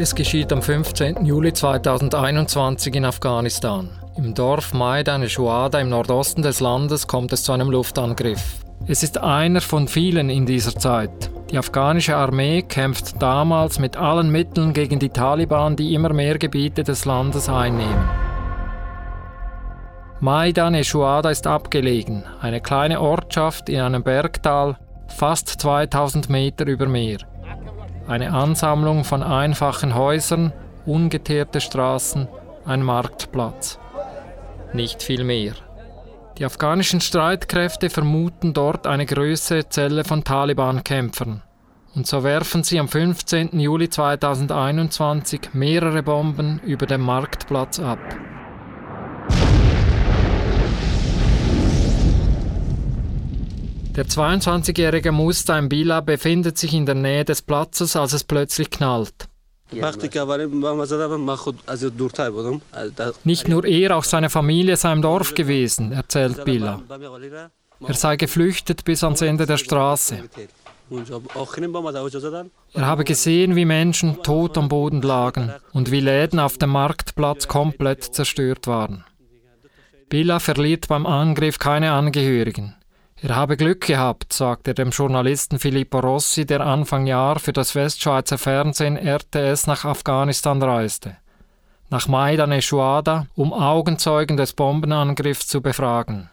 Es geschieht am 15. Juli 2021 in Afghanistan. Im Dorf Maidan Shuada im Nordosten des Landes kommt es zu einem Luftangriff. Es ist einer von vielen in dieser Zeit. Die afghanische Armee kämpft damals mit allen Mitteln gegen die Taliban, die immer mehr Gebiete des Landes einnehmen. Maidan Shuada ist abgelegen, eine kleine Ortschaft in einem Bergtal, fast 2000 Meter über Meer. Eine Ansammlung von einfachen Häusern, ungeteerte Straßen, ein Marktplatz. Nicht viel mehr. Die afghanischen Streitkräfte vermuten dort eine größere Zelle von Taliban-Kämpfern. Und so werfen sie am 15. Juli 2021 mehrere Bomben über den Marktplatz ab. Der 22-jährige Mustain Bila befindet sich in der Nähe des Platzes, als es plötzlich knallt. Nicht nur er, auch seine Familie sei im Dorf gewesen, erzählt Billa. Er sei geflüchtet bis ans Ende der Straße. Er habe gesehen, wie Menschen tot am Boden lagen und wie Läden auf dem Marktplatz komplett zerstört waren. Billa verliert beim Angriff keine Angehörigen. Er habe Glück gehabt, sagt er dem Journalisten Filippo Rossi, der Anfang Jahr für das Westschweizer Fernsehen RTS nach Afghanistan reiste. Nach Maidan Eshuada, um Augenzeugen des Bombenangriffs zu befragen.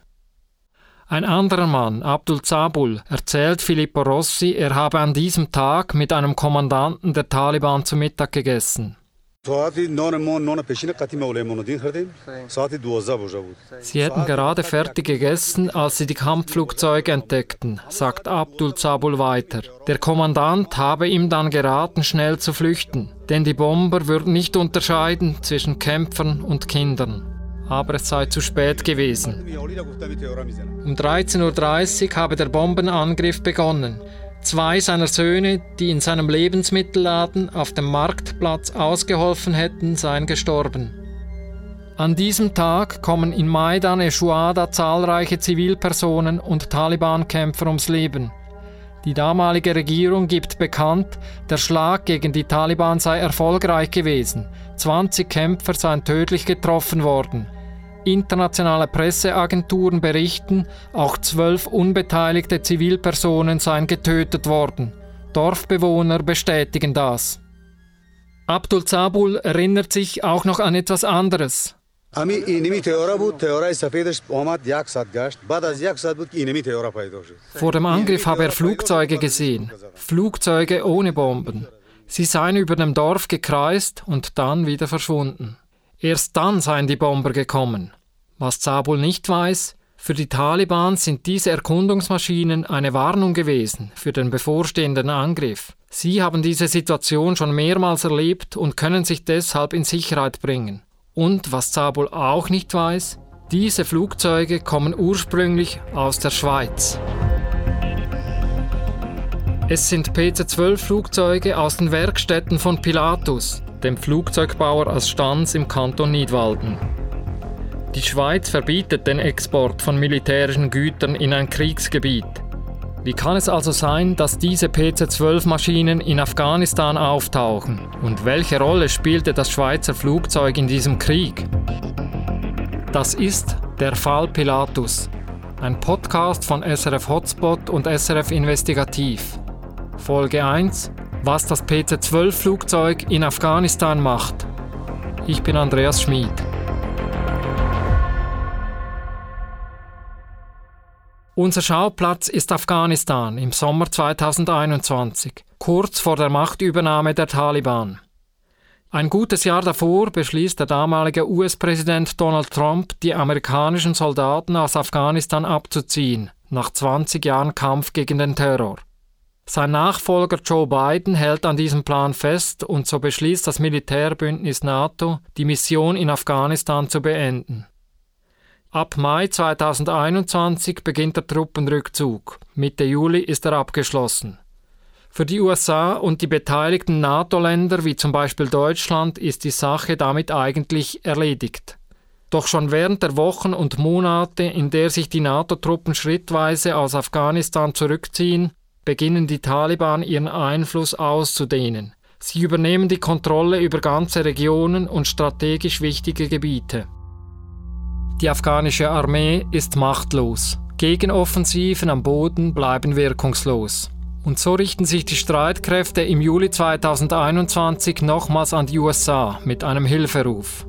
Ein anderer Mann, Abdul Zabul, erzählt Filippo Rossi, er habe an diesem Tag mit einem Kommandanten der Taliban zu Mittag gegessen. Sie hätten gerade fertig gegessen, als sie die Kampfflugzeuge entdeckten, sagt Abdul Zabul weiter. Der Kommandant habe ihm dann geraten, schnell zu flüchten, denn die Bomber würden nicht unterscheiden zwischen Kämpfern und Kindern. Aber es sei zu spät gewesen. Um 13.30 Uhr habe der Bombenangriff begonnen. Zwei seiner Söhne, die in seinem Lebensmittelladen auf dem Marktplatz ausgeholfen hätten, seien gestorben. An diesem Tag kommen in Maidan Eshuada zahlreiche Zivilpersonen und Taliban-Kämpfer ums Leben. Die damalige Regierung gibt bekannt, der Schlag gegen die Taliban sei erfolgreich gewesen. 20 Kämpfer seien tödlich getroffen worden. Internationale Presseagenturen berichten, auch zwölf unbeteiligte Zivilpersonen seien getötet worden. Dorfbewohner bestätigen das. Abdul Zabul erinnert sich auch noch an etwas anderes. Vor dem Angriff habe er Flugzeuge gesehen, Flugzeuge ohne Bomben. Sie seien über dem Dorf gekreist und dann wieder verschwunden. Erst dann seien die Bomber gekommen. Was Zabul nicht weiß, für die Taliban sind diese Erkundungsmaschinen eine Warnung gewesen für den bevorstehenden Angriff. Sie haben diese Situation schon mehrmals erlebt und können sich deshalb in Sicherheit bringen. Und was Zabul auch nicht weiß, diese Flugzeuge kommen ursprünglich aus der Schweiz. Es sind PC-12-Flugzeuge aus den Werkstätten von Pilatus, dem Flugzeugbauer aus Stanz im Kanton Nidwalden. Die Schweiz verbietet den Export von militärischen Gütern in ein Kriegsgebiet. Wie kann es also sein, dass diese PC-12-Maschinen in Afghanistan auftauchen? Und welche Rolle spielte das Schweizer Flugzeug in diesem Krieg? Das ist der Fall Pilatus, ein Podcast von SRF Hotspot und SRF Investigativ. Folge 1 Was das PC-12-Flugzeug in Afghanistan macht. Ich bin Andreas Schmid. Unser Schauplatz ist Afghanistan im Sommer 2021, kurz vor der Machtübernahme der Taliban. Ein gutes Jahr davor beschließt der damalige US-Präsident Donald Trump, die amerikanischen Soldaten aus Afghanistan abzuziehen, nach 20 Jahren Kampf gegen den Terror. Sein Nachfolger Joe Biden hält an diesem Plan fest und so beschließt das Militärbündnis NATO, die Mission in Afghanistan zu beenden. Ab Mai 2021 beginnt der Truppenrückzug. Mitte Juli ist er abgeschlossen. Für die USA und die beteiligten NATO-Länder wie zum Beispiel Deutschland ist die Sache damit eigentlich erledigt. Doch schon während der Wochen und Monate, in der sich die NATO-Truppen schrittweise aus Afghanistan zurückziehen, beginnen die Taliban ihren Einfluss auszudehnen. Sie übernehmen die Kontrolle über ganze Regionen und strategisch wichtige Gebiete. Die afghanische Armee ist machtlos. Gegenoffensiven am Boden bleiben wirkungslos. Und so richten sich die Streitkräfte im Juli 2021 nochmals an die USA mit einem Hilferuf.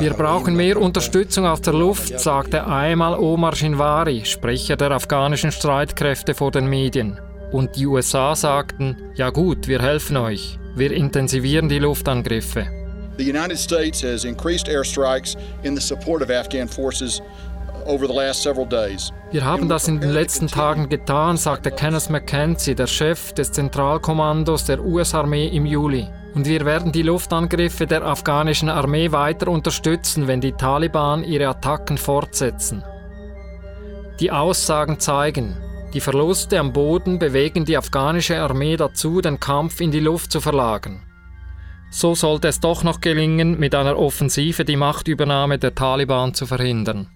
Wir brauchen mehr Unterstützung aus der Luft, sagte einmal Omar Shinwari, Sprecher der afghanischen Streitkräfte vor den Medien. Und die USA sagten, ja gut, wir helfen euch. Wir intensivieren die Luftangriffe. The United States has increased airstrikes in the support of Afghan forces over the last several days. Wir haben das in den letzten Tagen getan, sagte Kenneth McKenzie, der Chef des Zentralkommandos der US-Armee im Juli. Und wir werden die Luftangriffe der afghanischen Armee weiter unterstützen, wenn die Taliban ihre Attacken fortsetzen. Die Aussagen zeigen, die Verluste am Boden bewegen die afghanische Armee dazu, den Kampf in die Luft zu verlagern. So sollte es doch noch gelingen, mit einer Offensive die Machtübernahme der Taliban zu verhindern.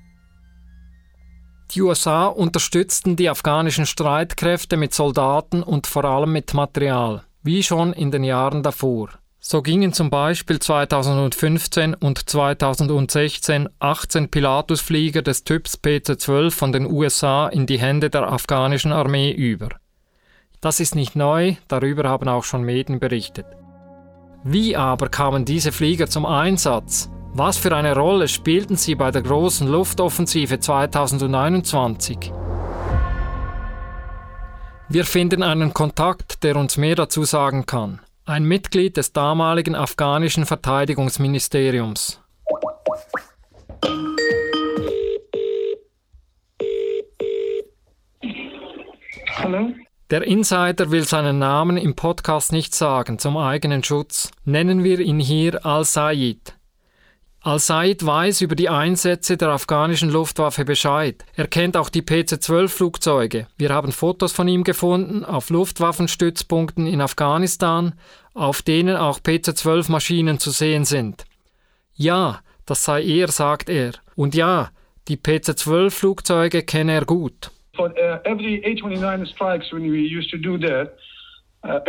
Die USA unterstützten die afghanischen Streitkräfte mit Soldaten und vor allem mit Material, wie schon in den Jahren davor. So gingen zum Beispiel 2015 und 2016 18 Pilatus-Flieger des Typs PC-12 von den USA in die Hände der afghanischen Armee über. Das ist nicht neu, darüber haben auch schon Medien berichtet. Wie aber kamen diese Flieger zum Einsatz? Was für eine Rolle spielten sie bei der großen Luftoffensive 2021? Wir finden einen Kontakt, der uns mehr dazu sagen kann. Ein Mitglied des damaligen afghanischen Verteidigungsministeriums. Hallo? Der Insider will seinen Namen im Podcast nicht sagen, zum eigenen Schutz. Nennen wir ihn hier Al-Sayed. Al-Sayed weiß über die Einsätze der afghanischen Luftwaffe Bescheid. Er kennt auch die PC-12-Flugzeuge. Wir haben Fotos von ihm gefunden auf Luftwaffenstützpunkten in Afghanistan, auf denen auch PC-12-Maschinen zu sehen sind. Ja, das sei er, sagt er. Und ja, die PC-12-Flugzeuge kenne er gut for uh, every A-29 strikes when we used to do that, uh,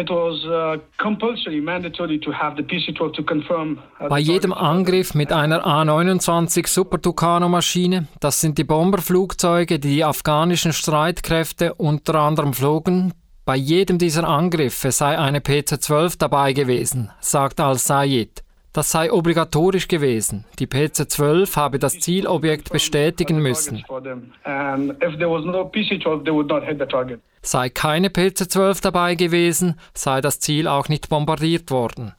uh, Bei jedem Angriff mit einer A-29 Super Tucano Maschine, das sind die Bomberflugzeuge, die die afghanischen Streitkräfte unter anderem flogen, bei jedem dieser Angriffe sei eine PC-12 dabei gewesen, sagt Al-Sayed. Das sei obligatorisch gewesen. Die PC-12 habe das Zielobjekt bestätigen müssen. Sei keine PC-12 dabei gewesen, sei das Ziel auch nicht bombardiert worden.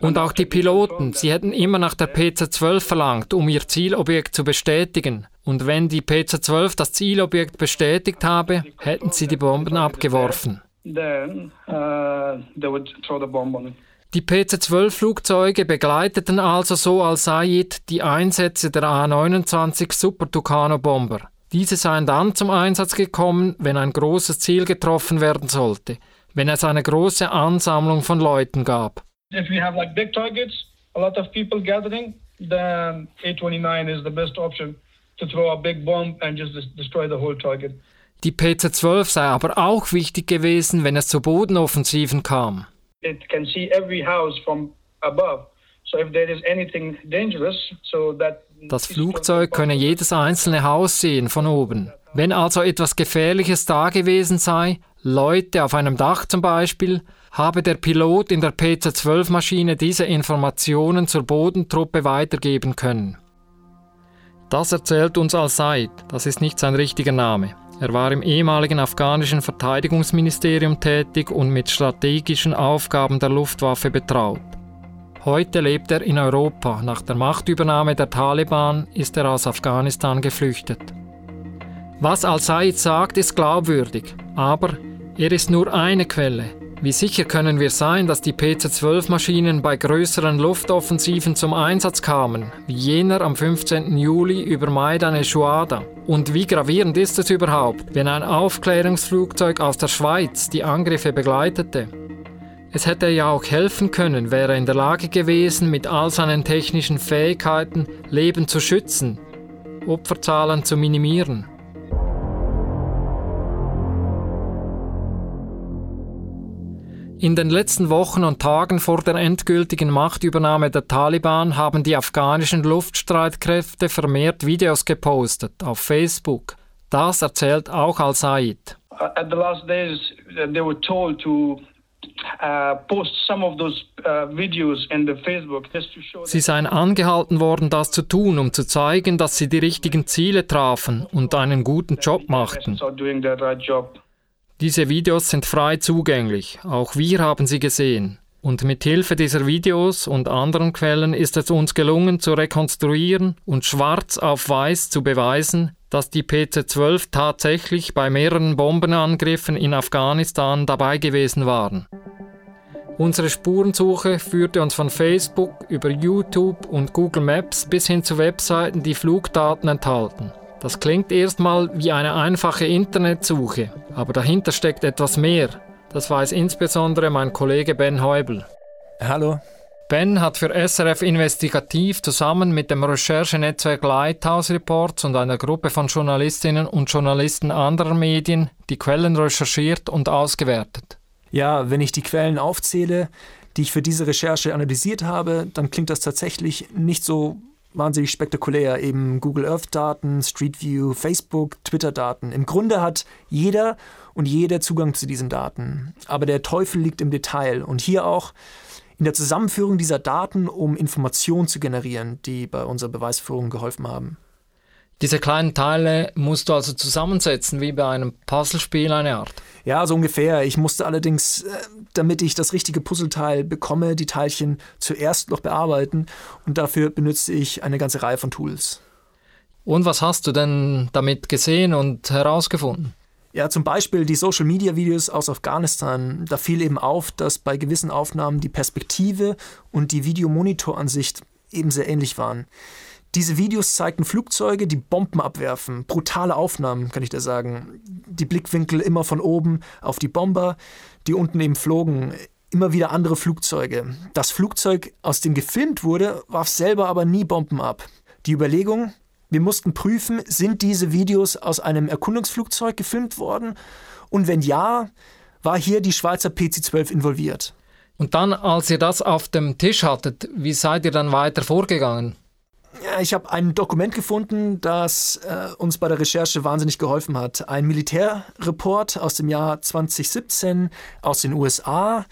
Und auch die Piloten, sie hätten immer nach der PC-12 verlangt, um ihr Zielobjekt zu bestätigen. Und wenn die PC-12 das Zielobjekt bestätigt habe, hätten sie die Bomben abgeworfen then uh, they would throw the bomb on it. Die PC-12-Flugzeuge begleiteten also so Al-Sayed die Einsätze der A-29 Super Tucano-Bomber. Diese seien dann zum Einsatz gekommen, wenn ein großes Ziel getroffen werden sollte, wenn es eine große Ansammlung von Leuten gab. If you have like big targets, a lot of people gathering, then A-29 is the best option to throw a big bomb and just destroy the whole target. Die PC-12 sei aber auch wichtig gewesen, wenn es zu Bodenoffensiven kam. It can see every house from above. So if there is anything dangerous, so that das Flugzeug könne jedes einzelne Haus sehen von oben. Wenn also etwas Gefährliches da gewesen sei, Leute auf einem Dach zum Beispiel, habe der Pilot in der PC-12-Maschine diese Informationen zur Bodentruppe weitergeben können. Das erzählt uns Al-Said, das ist nicht sein richtiger Name. Er war im ehemaligen afghanischen Verteidigungsministerium tätig und mit strategischen Aufgaben der Luftwaffe betraut. Heute lebt er in Europa. Nach der Machtübernahme der Taliban ist er aus Afghanistan geflüchtet. Was Al-Said sagt, ist glaubwürdig, aber er ist nur eine Quelle. Wie sicher können wir sein, dass die PC-12-Maschinen bei größeren Luftoffensiven zum Einsatz kamen, wie jener am 15. Juli über Maidan e-Shuhada? Und wie gravierend ist es überhaupt, wenn ein Aufklärungsflugzeug aus der Schweiz die Angriffe begleitete? Es hätte ja auch helfen können, wäre in der Lage gewesen, mit all seinen technischen Fähigkeiten Leben zu schützen. Opferzahlen zu minimieren. In den letzten Wochen und Tagen vor der endgültigen Machtübernahme der Taliban haben die afghanischen Luftstreitkräfte vermehrt Videos gepostet auf Facebook. Das erzählt auch Al-Said. Uh, at the last days uh, they were told to uh, Sie seien angehalten worden, das zu tun, um zu zeigen, dass sie die richtigen Ziele trafen und einen guten Job machten. Diese Videos sind frei zugänglich, auch wir haben sie gesehen. Und mit Hilfe dieser Videos und anderen Quellen ist es uns gelungen zu rekonstruieren und schwarz auf weiß zu beweisen, dass die PC-12 tatsächlich bei mehreren Bombenangriffen in Afghanistan dabei gewesen waren. Unsere Spurensuche führte uns von Facebook über YouTube und Google Maps bis hin zu Webseiten, die Flugdaten enthalten. Das klingt erstmal wie eine einfache Internetsuche, aber dahinter steckt etwas mehr. Das weiß insbesondere mein Kollege Ben Heubel. Hallo. Ben hat für SRF Investigativ zusammen mit dem Recherchenetzwerk Lighthouse Reports und einer Gruppe von Journalistinnen und Journalisten anderer Medien die Quellen recherchiert und ausgewertet. Ja, wenn ich die Quellen aufzähle, die ich für diese Recherche analysiert habe, dann klingt das tatsächlich nicht so wahnsinnig spektakulär. Eben Google Earth-Daten, Street View, Facebook, Twitter-Daten. Im Grunde hat jeder und jede Zugang zu diesen Daten. Aber der Teufel liegt im Detail. Und hier auch in der Zusammenführung dieser Daten, um Informationen zu generieren, die bei unserer Beweisführung geholfen haben. Diese kleinen Teile musst du also zusammensetzen, wie bei einem Puzzlespiel eine Art. Ja, so ungefähr. Ich musste allerdings, äh, damit ich das richtige Puzzleteil bekomme, die Teilchen zuerst noch bearbeiten und dafür benützte ich eine ganze Reihe von Tools. Und was hast du denn damit gesehen und herausgefunden? Ja, zum Beispiel die Social Media Videos aus Afghanistan. Da fiel eben auf, dass bei gewissen Aufnahmen die Perspektive und die Videomonitoransicht eben sehr ähnlich waren. Diese Videos zeigten Flugzeuge, die Bomben abwerfen. Brutale Aufnahmen, kann ich dir sagen. Die Blickwinkel immer von oben auf die Bomber, die unten eben flogen. Immer wieder andere Flugzeuge. Das Flugzeug, aus dem gefilmt wurde, warf selber aber nie Bomben ab. Die Überlegung, wir mussten prüfen, sind diese Videos aus einem Erkundungsflugzeug gefilmt worden? Und wenn ja, war hier die Schweizer PC-12 involviert? Und dann, als ihr das auf dem Tisch hattet, wie seid ihr dann weiter vorgegangen? Ich habe ein Dokument gefunden, das äh, uns bei der Recherche wahnsinnig geholfen hat. Ein Militärreport aus dem Jahr 2017 aus den USA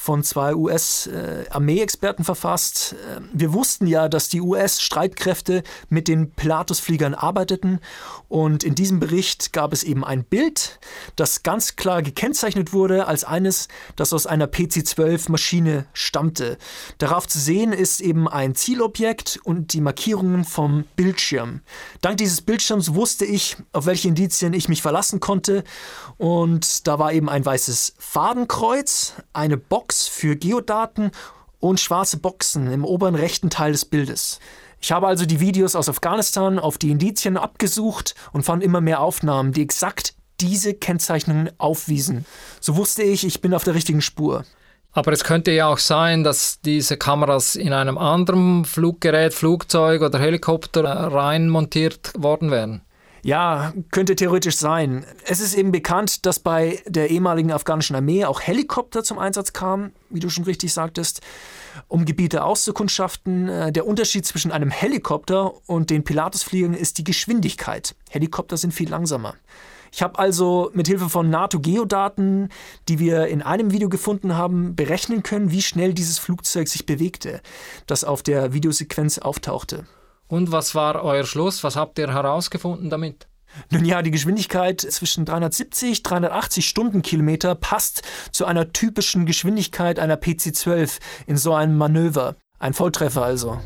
von zwei US-Armeeexperten verfasst. Ähm, wir wussten ja, dass die US-Streitkräfte mit den Pilatus-Fliegern arbeiteten und in diesem Bericht gab es eben ein Bild, das ganz klar gekennzeichnet wurde als eines, das aus einer PC-12-Maschine stammte. Darauf zu sehen ist eben ein Zielobjekt und die Markierungen vom Bildschirm. Dank dieses Bildschirms wusste ich, auf welche Indizien ich mich verlassen konnte und da war eben ein weißes Fadenkreuz, eine Box Box für Geodaten und schwarze Boxen im oberen rechten Teil des Bildes. Ich habe also die Videos aus Afghanistan auf die Indizien abgesucht und fand immer mehr Aufnahmen, die exakt diese Kennzeichnungen aufwiesen. So wusste ich, ich bin auf der richtigen Spur. Aber es könnte ja auch sein, dass diese Kameras in einem anderen Fluggerät, Flugzeug oder Helikopter rein montiert worden wären. Ja, könnte theoretisch sein. Es ist eben bekannt, dass bei der ehemaligen afghanischen Armee auch Helikopter zum Einsatz kamen, wie du schon richtig sagtest, um Gebiete auszukundschaften. Äh, der Unterschied zwischen einem Helikopter und den Pilatusfliegern ist die Geschwindigkeit. Helikopter sind viel langsamer. Ich habe also mit Hilfe von NATO-Geodaten, die wir in einem Video gefunden haben, berechnen können, wie schnell dieses Flugzeug sich bewegte, das auf der Videosequenz auftauchte. Und was war euer Schluss? Was habt ihr herausgefunden damit? Nun ja, die Geschwindigkeit zwischen 370 380 Stundenkilometer passt zu einer typischen Geschwindigkeit einer PC-12 in so einem Manöver. Ein Volltreffer also.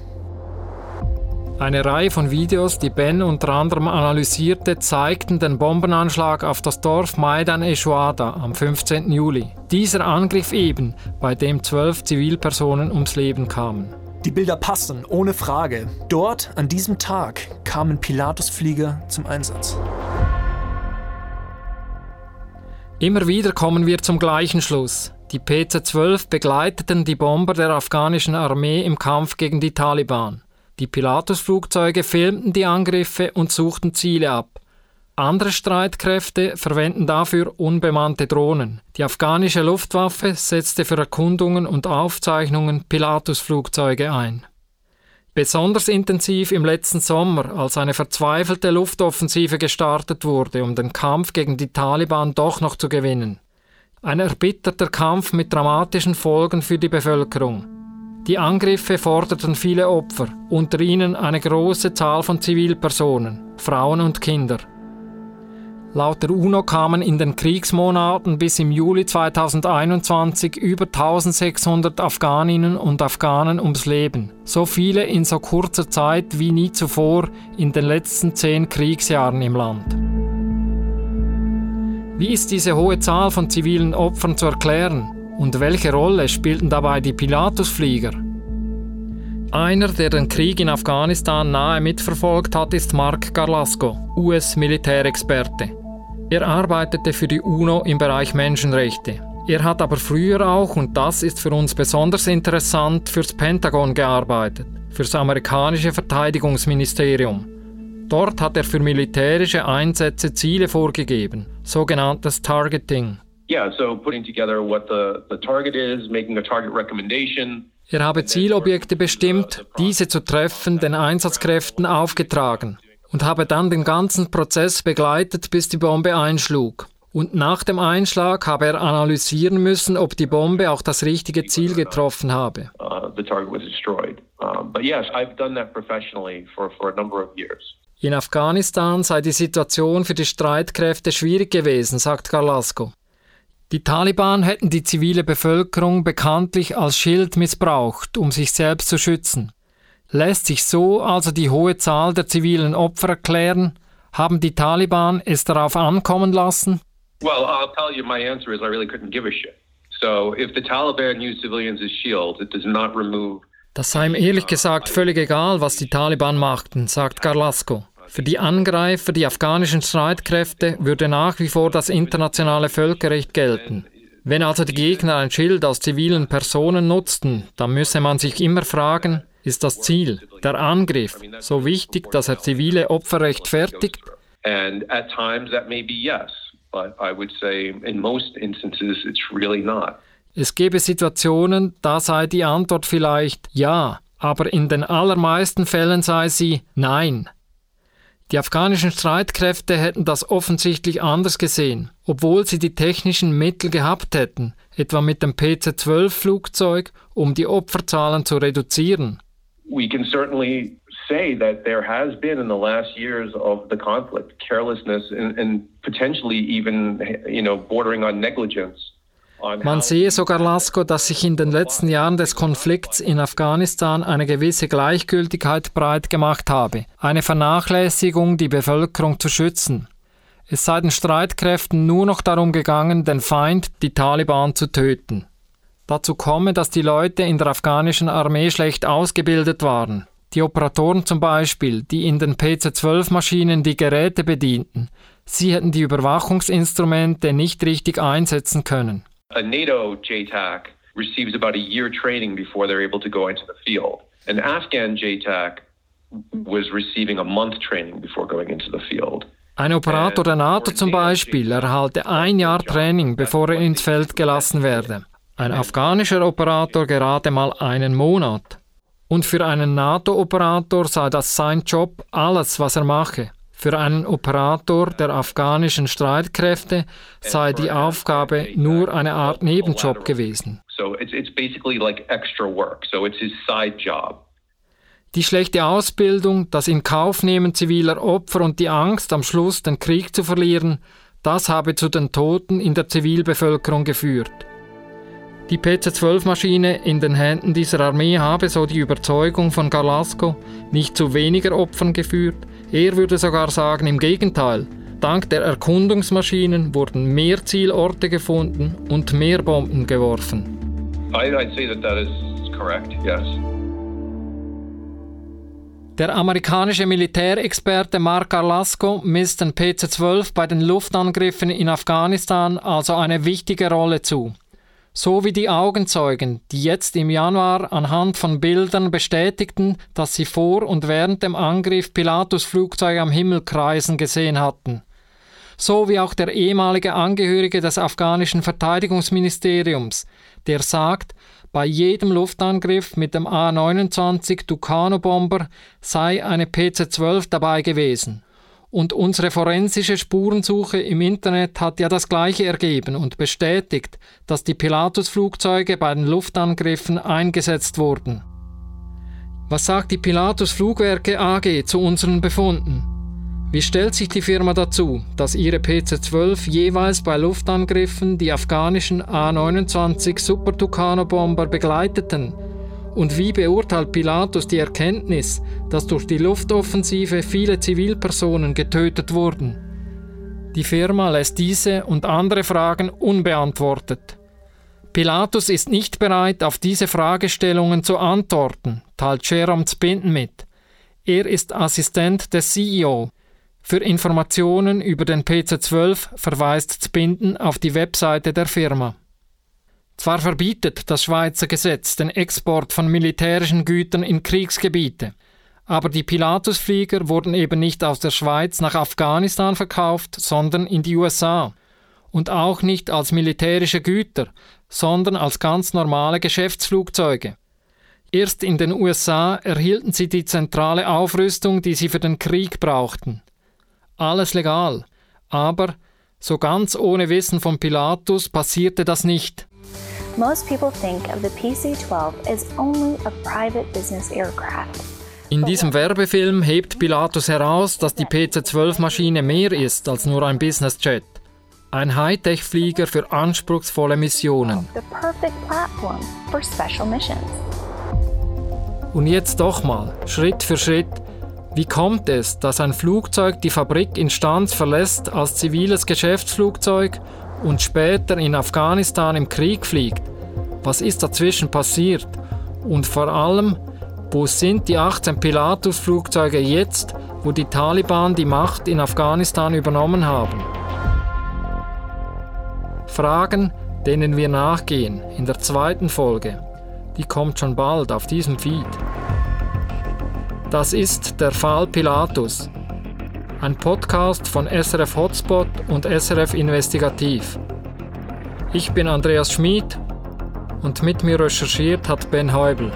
Eine Reihe von Videos, die Ben unter anderem analysierte, zeigten den Bombenanschlag auf das Dorf Maidan Eshuada am 15. Juli. Dieser Angriff eben, bei dem zwölf Zivilpersonen ums Leben kamen. Die Bilder passen, ohne Frage. Dort, an diesem Tag, kamen Pilatusflieger zum Einsatz. Immer wieder kommen wir zum gleichen Schluss. Die PC-12 begleiteten die Bomber der afghanischen Armee im Kampf gegen die Taliban. Die Pilatus-Flugzeuge filmten die Angriffe und suchten Ziele ab. Andere Streitkräfte verwenden dafür unbemannte Drohnen. Die afghanische Luftwaffe setzte für Erkundungen und Aufzeichnungen Pilatus-Flugzeuge ein. Besonders intensiv im letzten Sommer, als eine verzweifelte Luftoffensive gestartet wurde, um den Kampf gegen die Taliban doch noch zu gewinnen. Ein erbitterter Kampf mit dramatischen Folgen für die Bevölkerung. Die Angriffe forderten viele Opfer, unter ihnen eine große Zahl von Zivilpersonen, Frauen und Kinder. Laut der UNO kamen in den Kriegsmonaten bis im Juli 2021 über 1600 Afghaninnen und Afghanen ums Leben. So viele in so kurzer Zeit wie nie zuvor in den letzten zehn Kriegsjahren im Land. Wie ist diese hohe Zahl von zivilen Opfern zu erklären? Und welche Rolle spielten dabei die Pilatusflieger? Einer, der den Krieg in Afghanistan nahe mitverfolgt hat, ist Mark Garlasco, US-Militärexperte. Er arbeitete für die UNO im Bereich Menschenrechte. Er hat aber früher auch, und das ist für uns besonders interessant, fürs Pentagon gearbeitet, fürs amerikanische Verteidigungsministerium. Dort hat er für militärische Einsätze Ziele vorgegeben, sogenanntes Targeting. Yeah, so putting together what the, the target is, making a target recommendation. Er habe Zielobjekte bestimmt, diese zu treffen, den Einsatzkräften aufgetragen und habe dann den ganzen Prozess begleitet, bis die Bombe einschlug. Und nach dem Einschlag habe er analysieren müssen, ob die Bombe auch das richtige Ziel getroffen habe. In Afghanistan sei die Situation für die Streitkräfte schwierig gewesen, sagt Garlasco. Die Taliban hätten die zivile Bevölkerung bekanntlich als Schild missbraucht, um sich selbst zu schützen. Lässt sich so also die hohe Zahl der zivilen Opfer erklären? Haben die Taliban es darauf ankommen lassen? Well, I'll tell you, my answer is I really couldn't give a shit. So, if the Taliban use civilians as shields, it does not remove das sei ihm ehrlich gesagt völlig egal, was die Taliban machten, sagt Garlasco. Für die Angreifer, die afghanischen Streitkräfte, würde nach wie vor das internationale Völkerrecht gelten. Wenn also die Gegner ein Schild aus zivilen Personen nutzten, dann müsse man sich immer fragen, ist das Ziel, der Angriff, so wichtig, dass er zivile Opfer rechtfertigt? And at times that may be yes, but I would say in most instances it's really not. Es gebe Situationen, da sei die Antwort vielleicht ja, aber in den allermeisten Fällen sei sie nein. Die afghanischen Streitkräfte hätten das offensichtlich anders gesehen, obwohl sie die technischen Mittel gehabt hätten, etwa mit dem PC-12-Flugzeug, um die Opferzahlen zu reduzieren we can certainly say that there has been in the last years of the conflict carelessness and, and potentially even you know bordering on negligence. Man sehe sogar, Lasko, dass sich in den letzten Jahren des Konflikts in Afghanistan eine gewisse Gleichgültigkeit breit gemacht habe, eine Vernachlässigung, die Bevölkerung zu schützen. Es sei den Streitkräften nur noch darum gegangen, den Feind, die Taliban, zu töten. Dazu komme, dass die Leute in der afghanischen Armee schlecht ausgebildet waren. Die Operatoren zum Beispiel, die in den PC-12-Maschinen die Geräte bedienten, sie hätten die Überwachungsinstrumente nicht richtig einsetzen können. A NATO JTAC receives about a year training before they're able to go into the field. An Afghan JTAC was receiving a month training before going into the field. Ein Operator der NATO zum Beispiel erhalte ein Jahr Training, bevor er ins Feld gelassen werde. Ein afghanischer Operator gerade mal einen Monat. Und für einen NATO-Operator sei das sein Job alles, was er mache. Für einen Operator der afghanischen Streitkräfte sei die Aufgabe nur eine Art Nebenjob gewesen. Die schlechte Ausbildung, das Inkaufnehmen ziviler Opfer und die Angst, am Schluss den Krieg zu verlieren, das habe zu den Toten in der Zivilbevölkerung geführt. Die PC-12-Maschine in den Händen dieser Armee habe, so die Überzeugung von Galasco, nicht zu weniger Opfern geführt. Er würde sogar sagen, im Gegenteil. Dank der Erkundungsmaschinen wurden mehr Zielorte gefunden und mehr Bomben geworfen. I'd say that that is correct, yes. Der amerikanische Militärexperte Mark Arlasco misst den PC-12 bei den Luftangriffen in Afghanistan also eine wichtige Rolle zu. So wie die Augenzeugen, die jetzt im Januar anhand von Bildern bestätigten, dass sie vor und während dem Angriff Pilatus Flugzeug am Himmel kreisen gesehen hatten. So wie auch der ehemalige Angehörige des afghanischen Verteidigungsministeriums, der sagt, bei jedem Luftangriff mit dem A-29 Tucano-Bomber sei eine PC-12 dabei gewesen. Und unsere forensische Spurensuche im Internet hat ja das gleiche ergeben und bestätigt, dass die Pilatus-Flugzeuge bei den Luftangriffen eingesetzt wurden. Was sagt die Pilatus Flugwerke AG zu unseren Befunden? Wie stellt sich die Firma dazu, dass ihre PC-12 jeweils bei Luftangriffen die afghanischen A-29 Super Tucano-Bomber begleiteten und wie beurteilt Pilatus die Erkenntnis, dass durch die Luftoffensive viele Zivilpersonen getötet wurden? Die Firma lässt diese und andere Fragen unbeantwortet. Pilatus ist nicht bereit, auf diese Fragestellungen zu antworten, teilt Jerome Spinden mit. Er ist Assistent des CEO. Für Informationen über den PC-12 verweist Spinden auf die Webseite der Firma. Zwar verbietet das Schweizer Gesetz den Export von militärischen Gütern in Kriegsgebiete, aber die Pilatusflieger wurden eben nicht aus der Schweiz nach Afghanistan verkauft, sondern in die USA. Und auch nicht als militärische Güter, sondern als ganz normale Geschäftsflugzeuge. Erst in den USA erhielten sie die zentrale Aufrüstung, die sie für den Krieg brauchten. Alles legal, aber so ganz ohne Wissen von Pilatus passierte das nicht. Most people think of the PC-12 as only a private business aircraft. In diesem Werbefilm hebt Pilatus heraus, dass die PC-12-Maschine mehr ist als nur ein Businessjet. Ein Hightech-Flieger für anspruchsvolle Missionen. Und jetzt doch mal, Schritt für Schritt, wie kommt es, dass ein Flugzeug die Fabrik Instanz verlässt als ziviles Geschäftsflugzeug und später in Afghanistan im Krieg fliegt. Was ist dazwischen passiert? Und vor allem, wo sind die 18 Pilatus-Flugzeuge jetzt, wo die Taliban die Macht in Afghanistan übernommen haben? Fragen, denen wir nachgehen in der zweiten Folge. Die kommt schon bald auf diesem Feed. Das ist der Fall Pilatus. Ein Podcast von SRF Hotspot und SRF Investigativ. Ich bin Andreas Schmid und mit mir recherchiert hat Ben Heubel.